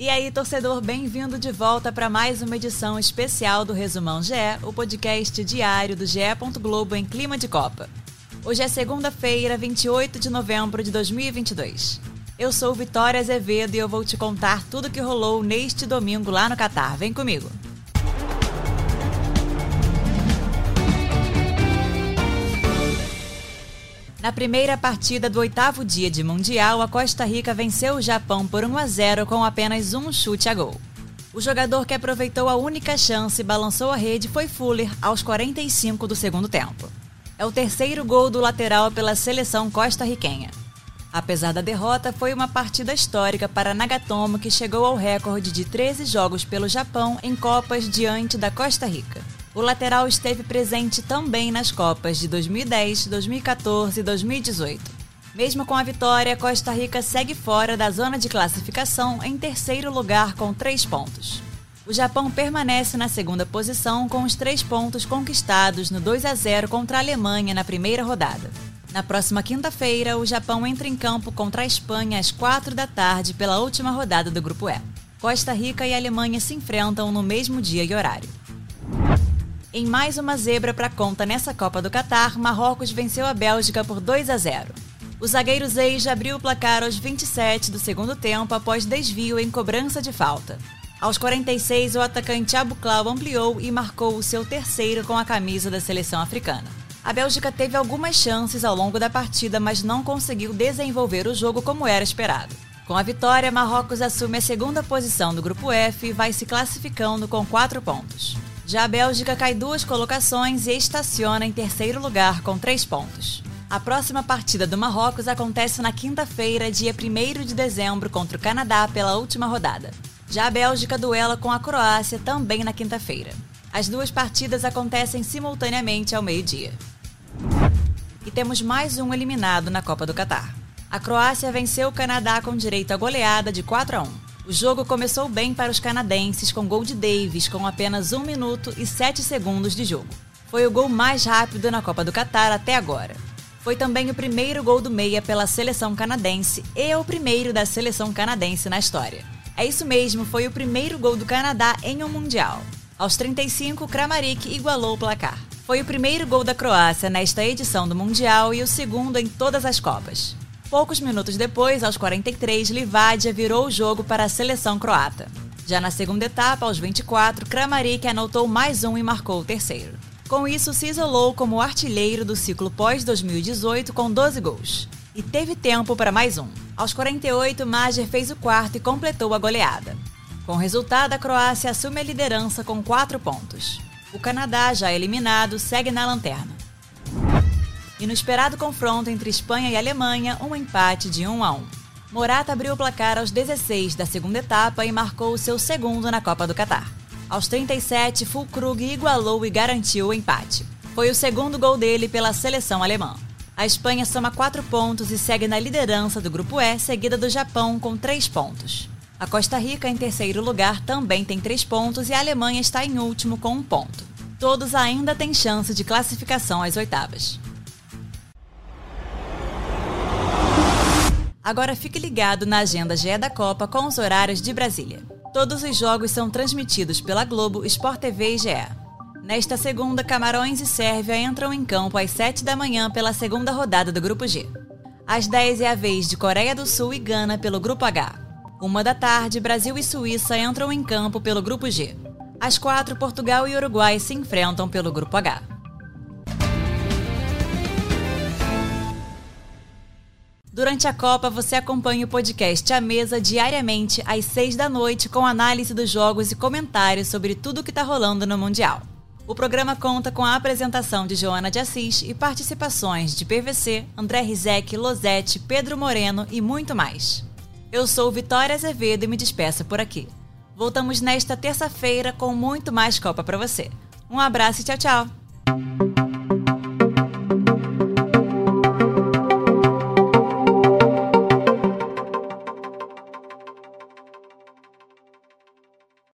E aí, torcedor, bem-vindo de volta para mais uma edição especial do Resumão GE, o podcast diário do GE. Globo em clima de Copa. Hoje é segunda-feira, 28 de novembro de 2022. Eu sou Vitória Azevedo e eu vou te contar tudo o que rolou neste domingo lá no Catar. Vem comigo! Na primeira partida do oitavo dia de Mundial, a Costa Rica venceu o Japão por 1 a 0 com apenas um chute a gol. O jogador que aproveitou a única chance e balançou a rede foi Fuller aos 45 do segundo tempo. É o terceiro gol do lateral pela seleção costarriquenha. Apesar da derrota, foi uma partida histórica para Nagatomo, que chegou ao recorde de 13 jogos pelo Japão em Copas diante da Costa Rica. O lateral esteve presente também nas Copas de 2010, 2014 e 2018. Mesmo com a vitória, Costa Rica segue fora da zona de classificação em terceiro lugar com três pontos. O Japão permanece na segunda posição com os três pontos conquistados no 2 a 0 contra a Alemanha na primeira rodada. Na próxima quinta-feira, o Japão entra em campo contra a Espanha às quatro da tarde pela última rodada do Grupo E. Costa Rica e Alemanha se enfrentam no mesmo dia e horário. Em mais uma zebra para conta nessa Copa do Catar, Marrocos venceu a Bélgica por 2 a 0. O zagueiro Zeij abriu o placar aos 27 do segundo tempo após desvio em cobrança de falta. Aos 46, o atacante Abuklau ampliou e marcou o seu terceiro com a camisa da seleção africana. A Bélgica teve algumas chances ao longo da partida, mas não conseguiu desenvolver o jogo como era esperado. Com a vitória, Marrocos assume a segunda posição do grupo F e vai se classificando com quatro pontos. Já a Bélgica cai duas colocações e estaciona em terceiro lugar com três pontos. A próxima partida do Marrocos acontece na quinta-feira, dia 1 de dezembro, contra o Canadá pela última rodada. Já a Bélgica duela com a Croácia também na quinta-feira. As duas partidas acontecem simultaneamente ao meio-dia. E temos mais um eliminado na Copa do Catar. A Croácia venceu o Canadá com direito à goleada de 4 a 1. O jogo começou bem para os canadenses com gol de Davis com apenas 1 minuto e 7 segundos de jogo. Foi o gol mais rápido na Copa do Catar até agora. Foi também o primeiro gol do meia pela seleção canadense e o primeiro da seleção canadense na história. É isso mesmo, foi o primeiro gol do Canadá em um Mundial. Aos 35, Kramaric igualou o placar. Foi o primeiro gol da Croácia nesta edição do Mundial e o segundo em todas as Copas. Poucos minutos depois, aos 43, Livadia virou o jogo para a seleção croata. Já na segunda etapa, aos 24, Kramaric anotou mais um e marcou o terceiro. Com isso, se isolou como artilheiro do ciclo pós-2018 com 12 gols. E teve tempo para mais um. Aos 48, Mager fez o quarto e completou a goleada. Com o resultado, a Croácia assume a liderança com 4 pontos. O Canadá, já eliminado, segue na lanterna. E no esperado confronto entre Espanha e Alemanha, um empate de 1 a 1. Morata abriu o placar aos 16 da segunda etapa e marcou o seu segundo na Copa do Catar. Aos 37, Fulkrug igualou e garantiu o empate. Foi o segundo gol dele pela seleção alemã. A Espanha soma quatro pontos e segue na liderança do Grupo E, seguida do Japão com três pontos. A Costa Rica, em terceiro lugar, também tem três pontos e a Alemanha está em último com um ponto. Todos ainda têm chance de classificação às oitavas. Agora fique ligado na agenda GE da Copa com os horários de Brasília. Todos os jogos são transmitidos pela Globo, Sport TV e GE. Nesta segunda, Camarões e Sérvia entram em campo às 7 da manhã pela segunda rodada do Grupo G. Às 10 é a vez de Coreia do Sul e Gana pelo Grupo H. Uma da tarde, Brasil e Suíça entram em campo pelo Grupo G. Às 4, Portugal e Uruguai se enfrentam pelo Grupo H. Durante a Copa, você acompanha o podcast A Mesa diariamente às 6 da noite com análise dos jogos e comentários sobre tudo o que está rolando no Mundial. O programa conta com a apresentação de Joana de Assis e participações de PVC, André Rizek, Losete, Pedro Moreno e muito mais. Eu sou Vitória Azevedo e me despeço por aqui. Voltamos nesta terça-feira com muito mais Copa para você. Um abraço e tchau, tchau!